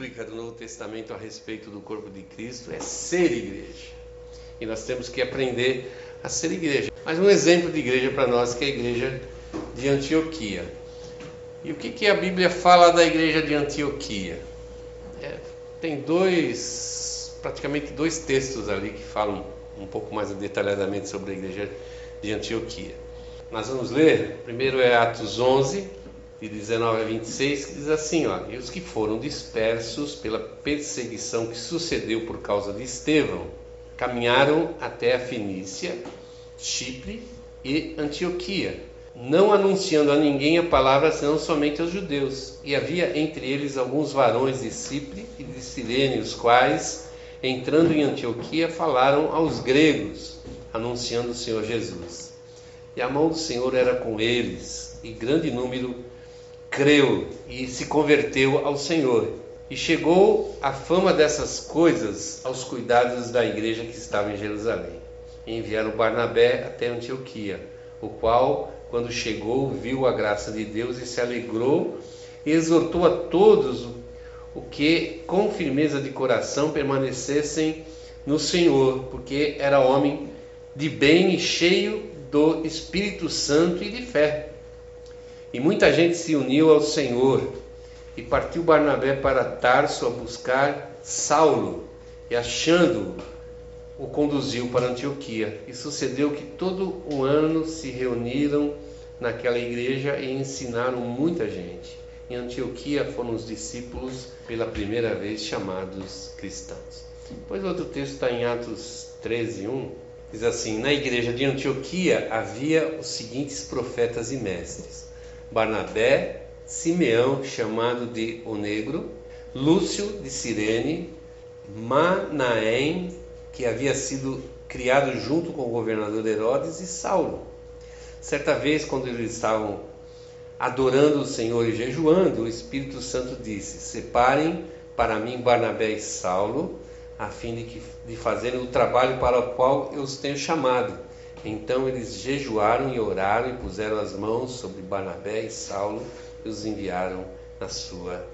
bíblica do Novo Testamento a respeito do corpo de Cristo é ser igreja. E nós temos que aprender a ser igreja. Mas um exemplo de igreja para nós que é a igreja de Antioquia. E o que, que a Bíblia fala da igreja de Antioquia? É, tem dois, praticamente dois textos ali que falam um pouco mais detalhadamente sobre a igreja de Antioquia. Nós vamos ler, primeiro é Atos 11, de 19 a 26, que diz assim: ó, E os que foram dispersos pela perseguição que sucedeu por causa de Estevão, caminharam até a Fenícia, Chipre e Antioquia, não anunciando a ninguém a palavra senão somente aos judeus. E havia entre eles alguns varões de Chipre e de Cirene, os quais, entrando em Antioquia, falaram aos gregos, anunciando o Senhor Jesus. E a mão do Senhor era com eles, e grande número creu e se converteu ao Senhor. E chegou a fama dessas coisas aos cuidados da igreja que estava em Jerusalém. E enviaram Barnabé até Antioquia, o qual, quando chegou, viu a graça de Deus e se alegrou e exortou a todos o que, com firmeza de coração, permanecessem no Senhor, porque era homem de bem e cheio do Espírito Santo e de fé. E muita gente se uniu ao Senhor. E partiu Barnabé para Tarso a buscar Saulo, e achando-o, o conduziu para Antioquia. E sucedeu que todo um ano se reuniram naquela igreja e ensinaram muita gente. Em Antioquia foram os discípulos pela primeira vez chamados cristãos. Depois outro texto está em Atos 13, 1. Diz assim: Na igreja de Antioquia havia os seguintes profetas e mestres Barnabé, Simeão, chamado de O Negro, Lúcio de Cirene, Manaém, que havia sido criado junto com o governador Herodes, e Saulo. Certa vez, quando eles estavam adorando o Senhor e jejuando, o Espírito Santo disse: Separem para mim Barnabé e Saulo, a fim de, que, de fazerem o trabalho para o qual eu os tenho chamado. Então eles jejuaram e oraram e puseram as mãos sobre Barnabé e Saulo e os enviaram na sua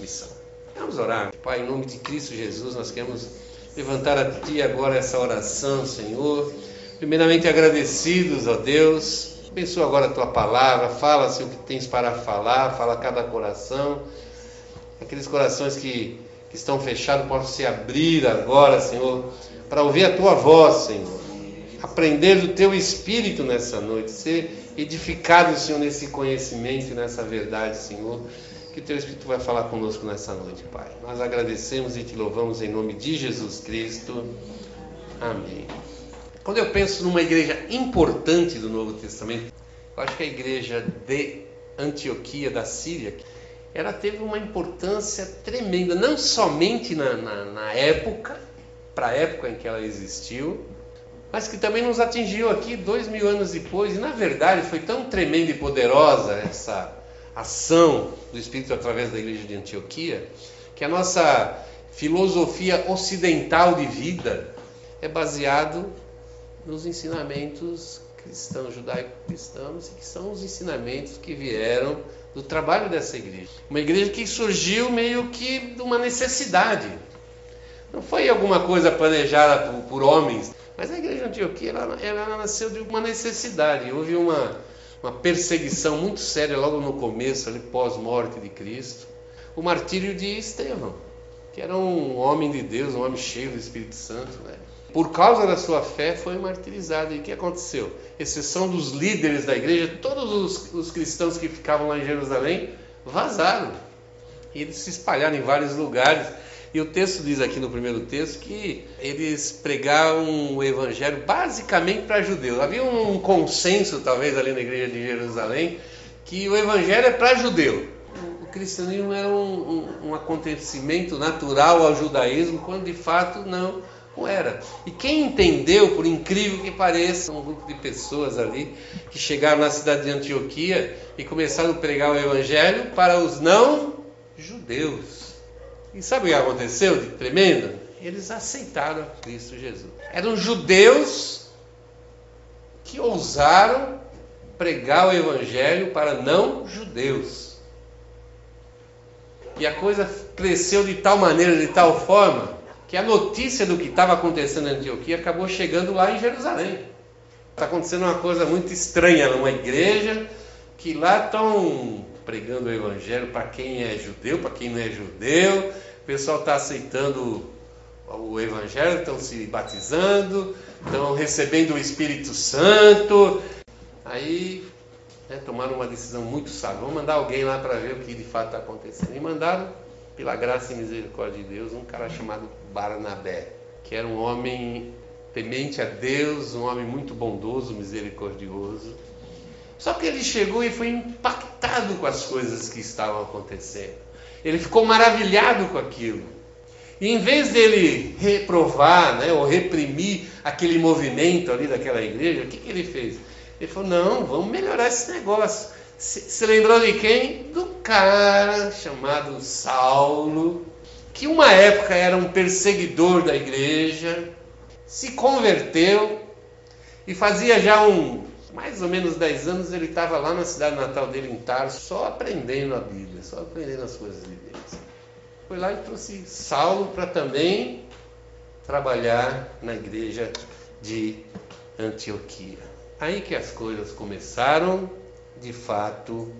missão. Vamos orar. Pai, em nome de Cristo Jesus, nós queremos levantar a Ti agora essa oração, Senhor. Primeiramente agradecidos, ó Deus. Abençoa agora a Tua palavra, fala, Senhor, o que tens para falar, fala a cada coração. Aqueles corações que, que estão fechados possam se abrir agora, Senhor, para ouvir a Tua voz, Senhor aprender do teu espírito nessa noite, ser edificado, Senhor, nesse conhecimento e nessa verdade, Senhor, que o teu espírito vai falar conosco nessa noite, Pai. Nós agradecemos e te louvamos em nome de Jesus Cristo. Amém. Quando eu penso numa igreja importante do Novo Testamento, eu acho que a igreja de Antioquia da Síria, ela teve uma importância tremenda, não somente na, na, na época, para a época em que ela existiu, mas que também nos atingiu aqui dois mil anos depois, e na verdade foi tão tremenda e poderosa essa ação do Espírito através da igreja de Antioquia, que a nossa filosofia ocidental de vida é baseado nos ensinamentos cristãos, judaico-cristãos, que são os ensinamentos que vieram do trabalho dessa igreja. Uma igreja que surgiu meio que de uma necessidade. Não foi alguma coisa planejada por, por homens, mas a igreja de Antioquia, ela, ela nasceu de uma necessidade. Houve uma, uma perseguição muito séria logo no começo, ali pós-morte de Cristo. O martírio de Estevão, que era um homem de Deus, um homem cheio do Espírito Santo. Né? Por causa da sua fé, foi martirizado. E o que aconteceu? Exceção dos líderes da igreja, todos os, os cristãos que ficavam lá em Jerusalém vazaram. E eles se espalharam em vários lugares. E o texto diz aqui no primeiro texto que eles pregavam o evangelho basicamente para judeus. Havia um consenso, talvez, ali na igreja de Jerusalém, que o evangelho é para judeu. O cristianismo era um, um, um acontecimento natural ao judaísmo, quando de fato não não era. E quem entendeu, por incrível que pareça, um grupo de pessoas ali que chegaram na cidade de Antioquia e começaram a pregar o evangelho para os não judeus. E sabe o que aconteceu de tremendo? Eles aceitaram Cristo Jesus. Eram judeus que ousaram pregar o evangelho para não judeus. E a coisa cresceu de tal maneira, de tal forma, que a notícia do que estava acontecendo em Antioquia acabou chegando lá em Jerusalém. Está acontecendo uma coisa muito estranha numa igreja que lá estão pregando o evangelho para quem é judeu, para quem não é judeu. O pessoal está aceitando o evangelho, estão se batizando, estão recebendo o Espírito Santo. Aí né, tomaram uma decisão muito sábia. Vamos mandar alguém lá para ver o que de fato está acontecendo. E mandaram, pela graça e misericórdia de Deus, um cara chamado Barnabé, que era um homem temente a Deus, um homem muito bondoso, misericordioso. Só que ele chegou e foi impactado com as coisas que estavam acontecendo. Ele ficou maravilhado com aquilo. E em vez dele reprovar né, ou reprimir aquele movimento ali daquela igreja, o que, que ele fez? Ele falou: não, vamos melhorar esse negócio. Se, se lembrou de quem? Do cara chamado Saulo, que uma época era um perseguidor da igreja, se converteu e fazia já um mais ou menos 10 anos ele estava lá na cidade natal dele em Tarso, só aprendendo a Bíblia, só aprendendo as coisas de Deus. Foi lá e trouxe Saulo para também trabalhar na igreja de Antioquia. Aí que as coisas começaram de fato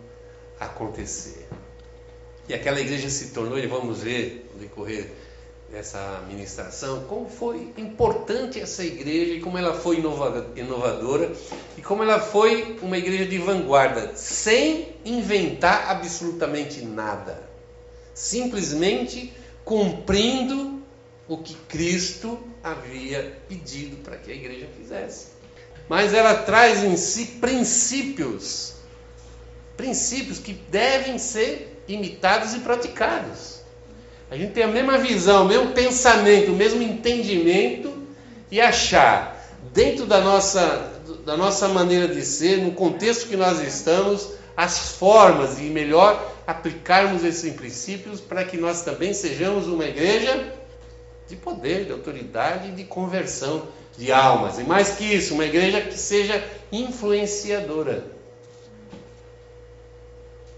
a acontecer. E aquela igreja se tornou, e vamos ver no decorrer dessa ministração, como foi importante essa igreja e como ela foi inovadora e como ela foi uma igreja de vanguarda, sem inventar absolutamente nada, simplesmente cumprindo o que Cristo havia pedido para que a igreja fizesse. Mas ela traz em si princípios, princípios que devem ser imitados e praticados. A gente tem a mesma visão, o mesmo pensamento, o mesmo entendimento e achar dentro da nossa, da nossa maneira de ser, no contexto que nós estamos, as formas de melhor aplicarmos esses princípios para que nós também sejamos uma igreja de poder, de autoridade e de conversão de almas. E mais que isso, uma igreja que seja influenciadora.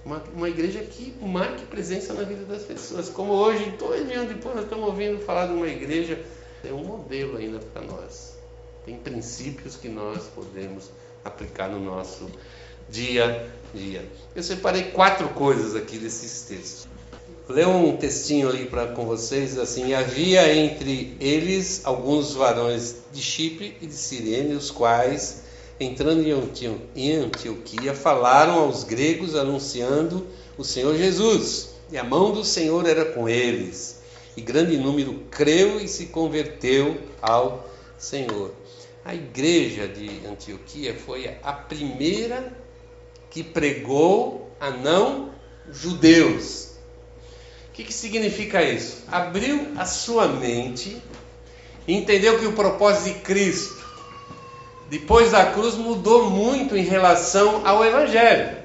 Uma, uma igreja que marque presença na vida das pessoas. Como hoje, dois anos depois, nós estamos ouvindo falar de uma igreja, é um modelo ainda para nós. Tem princípios que nós podemos aplicar no nosso dia a dia. Eu separei quatro coisas aqui desses textos. Leu um textinho ali para com vocês, assim, havia entre eles alguns varões de Chipre e de Sirene, os quais entrando em Antioquia, falaram aos gregos anunciando o Senhor Jesus. E a mão do Senhor era com eles. E grande número creu e se converteu ao Senhor. A igreja de Antioquia foi a primeira que pregou a não judeus. O que, que significa isso? Abriu a sua mente e entendeu que o propósito de Cristo depois da cruz mudou muito em relação ao Evangelho.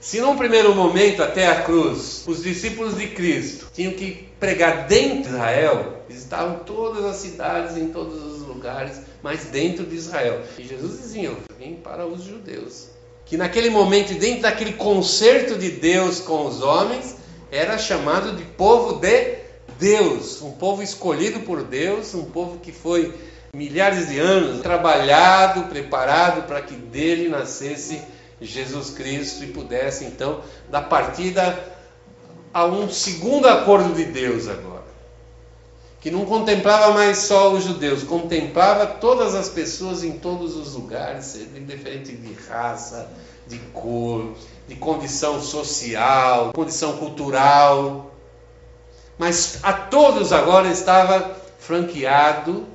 Se num primeiro momento, até a cruz, os discípulos de Cristo tinham que pregar dentro de Israel, visitavam todas as cidades, em todos os lugares, mas dentro de Israel. E Jesus dizia: vim para os judeus. Que naquele momento, dentro daquele concerto de Deus com os homens, era chamado de povo de Deus, um povo escolhido por Deus, um povo que foi milhares de anos trabalhado, preparado para que dele nascesse Jesus Cristo e pudesse então dar partida a um segundo acordo de Deus agora. Que não contemplava mais só os judeus, contemplava todas as pessoas em todos os lugares, independente de raça, de cor, de condição social, condição cultural. Mas a todos agora estava franqueado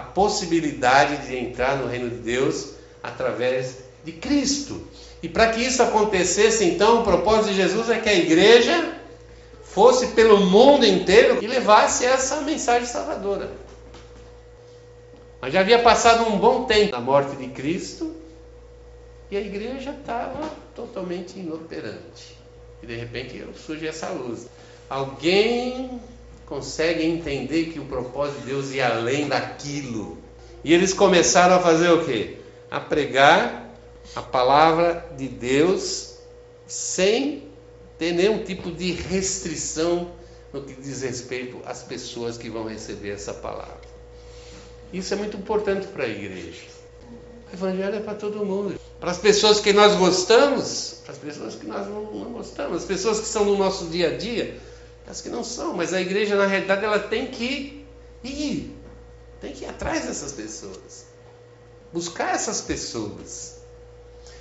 a possibilidade de entrar no reino de Deus através de Cristo. E para que isso acontecesse, então, o propósito de Jesus é que a igreja fosse pelo mundo inteiro e levasse essa mensagem salvadora. Mas já havia passado um bom tempo da morte de Cristo e a igreja estava totalmente inoperante. E de repente surge essa luz. Alguém conseguem entender que o propósito de Deus ia além daquilo. E eles começaram a fazer o quê? A pregar a palavra de Deus sem ter nenhum tipo de restrição no que diz respeito às pessoas que vão receber essa palavra. Isso é muito importante para a igreja. O evangelho é para todo mundo. Para as pessoas que nós gostamos, para as pessoas que nós não, não gostamos, as pessoas que são no nosso dia a dia, as que não são, mas a igreja na realidade ela tem que ir, tem que ir atrás dessas pessoas, buscar essas pessoas.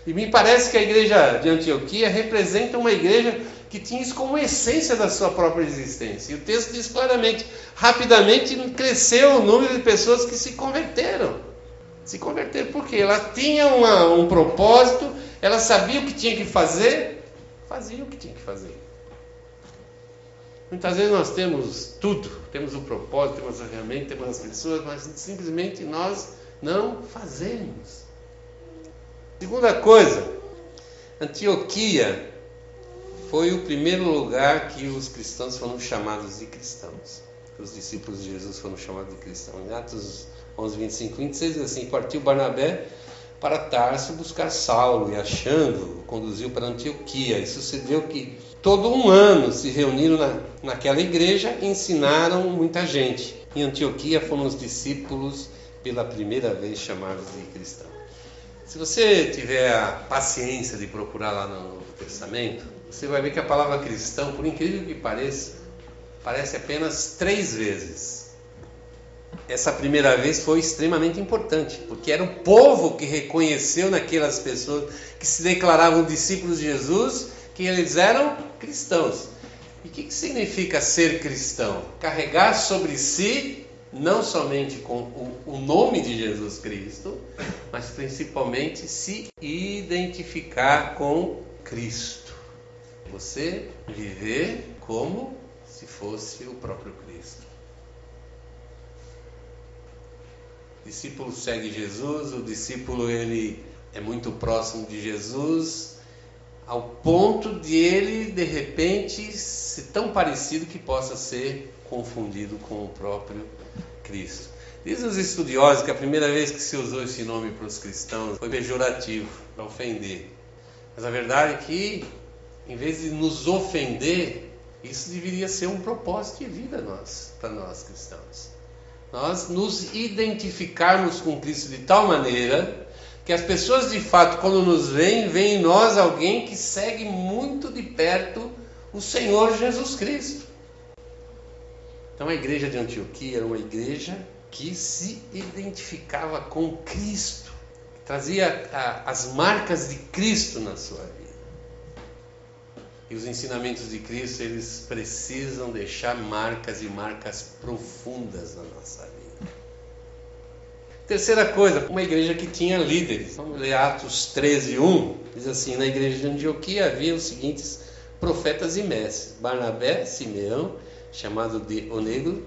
E me parece que a igreja de Antioquia representa uma igreja que tinha isso como essência da sua própria existência. E o texto diz claramente: rapidamente cresceu o número de pessoas que se converteram. Se converteram porque ela tinha uma, um propósito, ela sabia o que tinha que fazer, fazia o que tinha que fazer. Muitas vezes nós temos tudo, temos o propósito, temos a ferramenta, temos as pessoas, mas simplesmente nós não fazemos. Segunda coisa, Antioquia foi o primeiro lugar que os cristãos foram chamados de cristãos. Os discípulos de Jesus foram chamados de cristãos. Em Atos 11, 25, 26 diz assim: Partiu Barnabé para Tarso buscar Saulo e achando, conduziu para Antioquia. E sucedeu que todo um ano se reuniram na, naquela igreja e ensinaram muita gente. Em Antioquia foram os discípulos pela primeira vez chamados de cristãos. Se você tiver a paciência de procurar lá no Novo Testamento, você vai ver que a palavra cristão, por incrível que pareça, aparece apenas três vezes. Essa primeira vez foi extremamente importante, porque era o povo que reconheceu naquelas pessoas que se declaravam discípulos de Jesus que eles eram cristãos. E o que, que significa ser cristão? Carregar sobre si não somente com o, o, nome de Jesus Cristo, mas principalmente se identificar com Cristo. Você viver como se fosse o próprio Cristo. O discípulo segue Jesus, o discípulo ele é muito próximo de Jesus, ao ponto de ele de repente ser tão parecido que possa ser confundido com o próprio Cristo. Dizem os estudiosos que a primeira vez que se usou esse nome para os cristãos foi pejorativo, para ofender. Mas a verdade é que em vez de nos ofender, isso deveria ser um propósito de vida nós, para nós cristãos. Nós nos identificarmos com Cristo de tal maneira que as pessoas de fato, quando nos veem, veem em nós alguém que segue muito de perto o Senhor Jesus Cristo. Então a igreja de Antioquia era uma igreja que se identificava com Cristo, trazia a, as marcas de Cristo na sua vida. E os ensinamentos de Cristo, eles precisam deixar marcas e marcas profundas na nossa vida. Terceira coisa, uma igreja que tinha líderes. Vamos ler Atos 13, 1. Diz assim: Na igreja de Antioquia havia os seguintes profetas e mestres: Barnabé, Simeão, chamado de Onegro,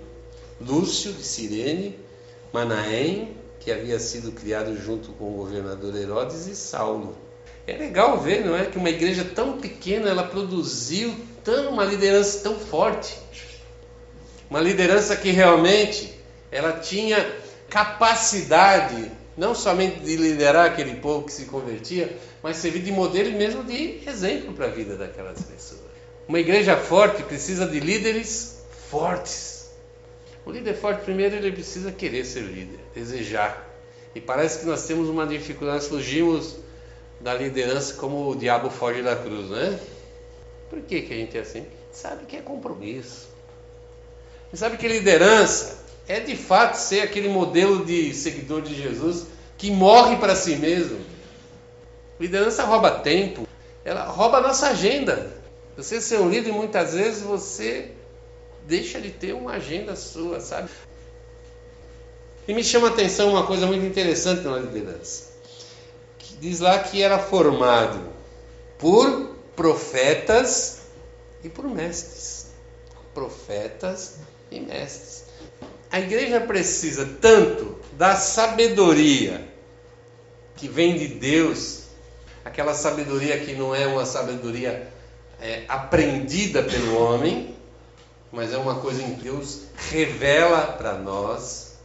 Lúcio de Cirene, Manaém, que havia sido criado junto com o governador Herodes, e Saulo é legal ver, não é, que uma igreja tão pequena ela produziu tão uma liderança tão forte, uma liderança que realmente ela tinha capacidade não somente de liderar aquele povo que se convertia, mas servir de modelo e mesmo de exemplo para a vida daquelas pessoas. Uma igreja forte precisa de líderes fortes. O líder forte, primeiro, ele precisa querer ser líder, desejar. E parece que nós temos uma dificuldade, fugimos da liderança como o diabo foge da cruz, né? Por que, que a gente é assim? Sabe que é compromisso. sabe que liderança é de fato ser aquele modelo de seguidor de Jesus que morre para si mesmo. Liderança rouba tempo, ela rouba a nossa agenda. Você ser um líder, muitas vezes você deixa de ter uma agenda sua, sabe? E me chama a atenção uma coisa muito interessante na liderança diz lá que era formado por profetas e por mestres. Profetas e mestres. A igreja precisa tanto da sabedoria que vem de Deus, aquela sabedoria que não é uma sabedoria é, aprendida pelo homem, mas é uma coisa em que Deus revela para nós.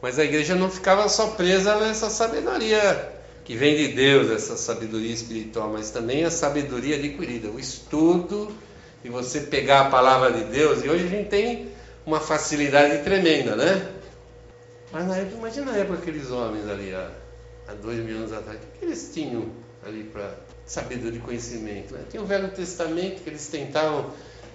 Mas a igreja não ficava só presa nessa sabedoria que vem de Deus, essa sabedoria espiritual, mas também a sabedoria adquirida, o estudo e você pegar a palavra de Deus. E hoje a gente tem uma facilidade tremenda, né? Mas na época, imagina a época aqueles homens ali, há, há dois mil anos atrás, o que eles tinham ali para sabedoria e conhecimento? Né? Tinha o Velho Testamento que eles tentavam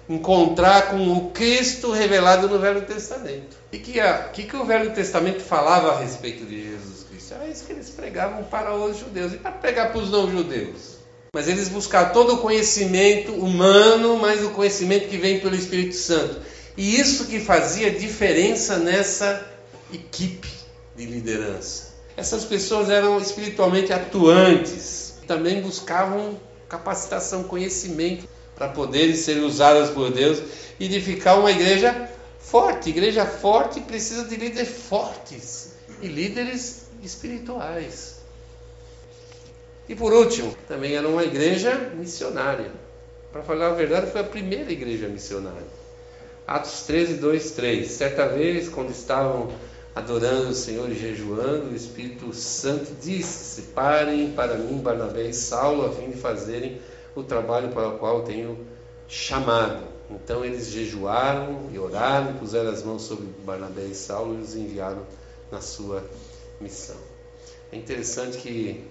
encontrar com o Cristo revelado no Velho Testamento. E que, a, que, que o Velho Testamento falava a respeito de Jesus Cristo? Era isso que eles pregavam para os judeus e para pregar para os não-judeus. Mas eles buscavam todo o conhecimento humano, mas o conhecimento que vem pelo Espírito Santo. E isso que fazia diferença nessa equipe de liderança. Essas pessoas eram espiritualmente atuantes, também buscavam capacitação, conhecimento para poderem ser usadas por Deus e de ficar uma igreja forte. Igreja forte precisa de líderes fortes e líderes espirituais. E por último, também era uma igreja missionária. Para falar a verdade, foi a primeira igreja missionária. Atos 13, 2, 3. Certa vez, quando estavam adorando o Senhor e jejuando, o Espírito Santo disse: Separem para mim Barnabé e Saulo, a fim de fazerem o trabalho para o qual tenho chamado. Então eles jejuaram e oraram, puseram as mãos sobre Barnabé e Saulo e os enviaram na sua missão. É interessante que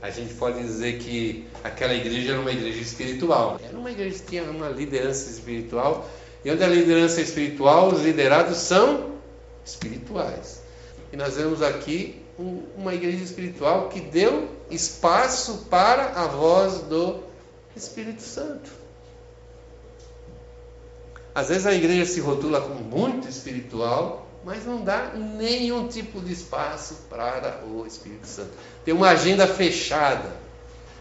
a gente pode dizer que aquela igreja era uma igreja espiritual. Era uma igreja que tinha uma liderança espiritual. E onde a liderança espiritual, os liderados são espirituais. E nós vemos aqui uma igreja espiritual que deu espaço para a voz do Espírito Santo. Às vezes a igreja se rotula como muito espiritual, mas não dá nenhum tipo de espaço para o Espírito Santo. Tem uma agenda fechada.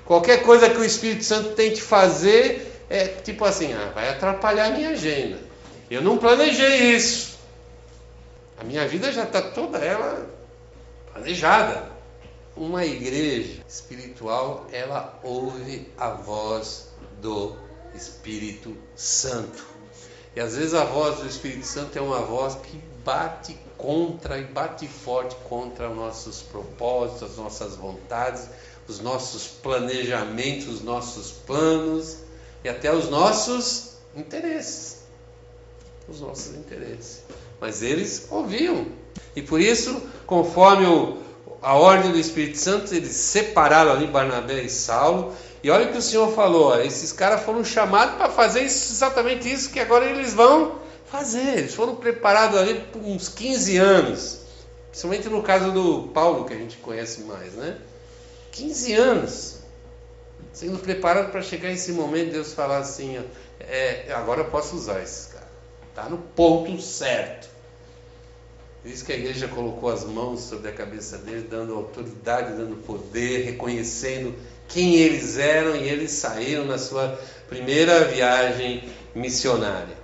Qualquer coisa que o Espírito Santo tente fazer é tipo assim, ah, vai atrapalhar a minha agenda. Eu não planejei isso. A minha vida já está toda ela planejada. Uma igreja espiritual, ela ouve a voz do Espírito Santo. E às vezes a voz do Espírito Santo é uma voz que bate contra e bate forte contra os nossos propósitos, as nossas vontades, os nossos planejamentos, os nossos planos e até os nossos interesses. Os nossos interesses. Mas eles ouviam. E por isso, conforme o, a ordem do Espírito Santo, eles separaram ali Barnabé e Saulo. E olha o que o Senhor falou: ó, esses caras foram chamados para fazer isso, exatamente isso que agora eles vão fazer. Eles foram preparados ali por uns 15 anos. Principalmente no caso do Paulo, que a gente conhece mais, né? 15 anos. Sendo preparado para chegar esse momento, Deus falar assim: ó, é, agora eu posso usar esses caras. Está no ponto certo. Por isso que a igreja colocou as mãos sobre a cabeça deles, dando autoridade, dando poder, reconhecendo quem eles eram e eles saíram na sua primeira viagem missionária.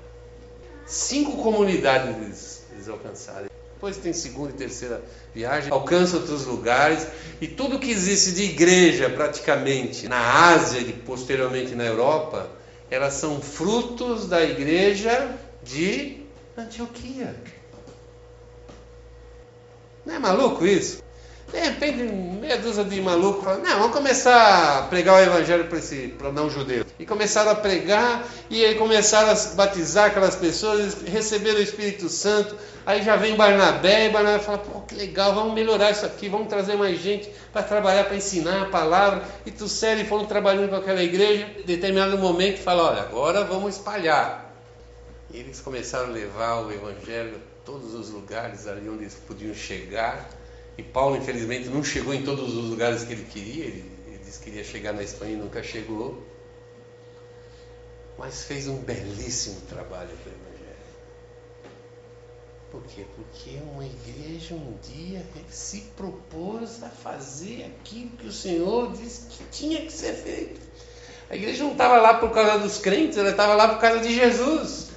Cinco comunidades eles, eles alcançaram. Depois tem segunda e terceira viagem, alcança outros lugares e tudo que existe de igreja praticamente na Ásia e posteriormente na Europa, elas são frutos da igreja de Antioquia. Não é maluco isso? De repente, meia dúzia de malucos falam, não, vamos começar a pregar o evangelho para o não judeu. E começaram a pregar, e aí começaram a batizar aquelas pessoas, receberam o Espírito Santo. Aí já vem Barnabé, e Barnabé fala, pô, que legal, vamos melhorar isso aqui, vamos trazer mais gente para trabalhar, para ensinar a palavra. E tu e foram trabalhando com aquela igreja. Em determinado momento, fala, olha, agora vamos espalhar. E eles começaram a levar o evangelho todos os lugares ali onde eles podiam chegar. E Paulo, infelizmente, não chegou em todos os lugares que ele queria. Ele, ele disse que queria chegar na Espanha e nunca chegou. Mas fez um belíssimo trabalho para o Evangelho. Por quê? Porque uma igreja um dia se propôs a fazer aquilo que o Senhor disse que tinha que ser feito. A igreja não estava lá por causa dos crentes, ela estava lá por causa de Jesus.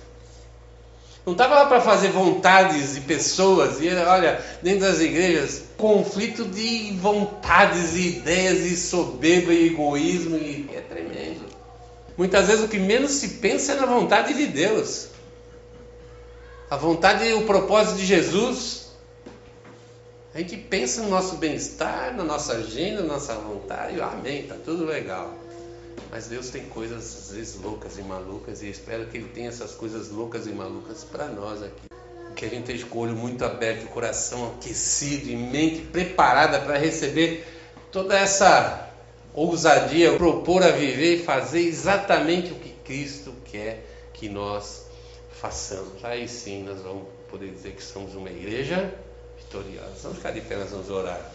Não estava lá para fazer vontades de pessoas. E olha, dentro das igrejas, conflito de vontades e ideias e soberba e egoísmo e é tremendo. Muitas vezes o que menos se pensa é na vontade de Deus. A vontade e o propósito de Jesus A gente pensa no nosso bem-estar, na nossa agenda, na nossa vontade, amém, tá tudo legal. Mas Deus tem coisas às vezes loucas e malucas e espero que Ele tenha essas coisas loucas e malucas para nós aqui. Que a gente esteja com o olho muito aberto, o coração aquecido e mente preparada para receber toda essa ousadia, propor a viver e fazer exatamente o que Cristo quer que nós façamos. Aí sim nós vamos poder dizer que somos uma igreja vitoriosa. Vamos ficar de pé, nós vamos orar.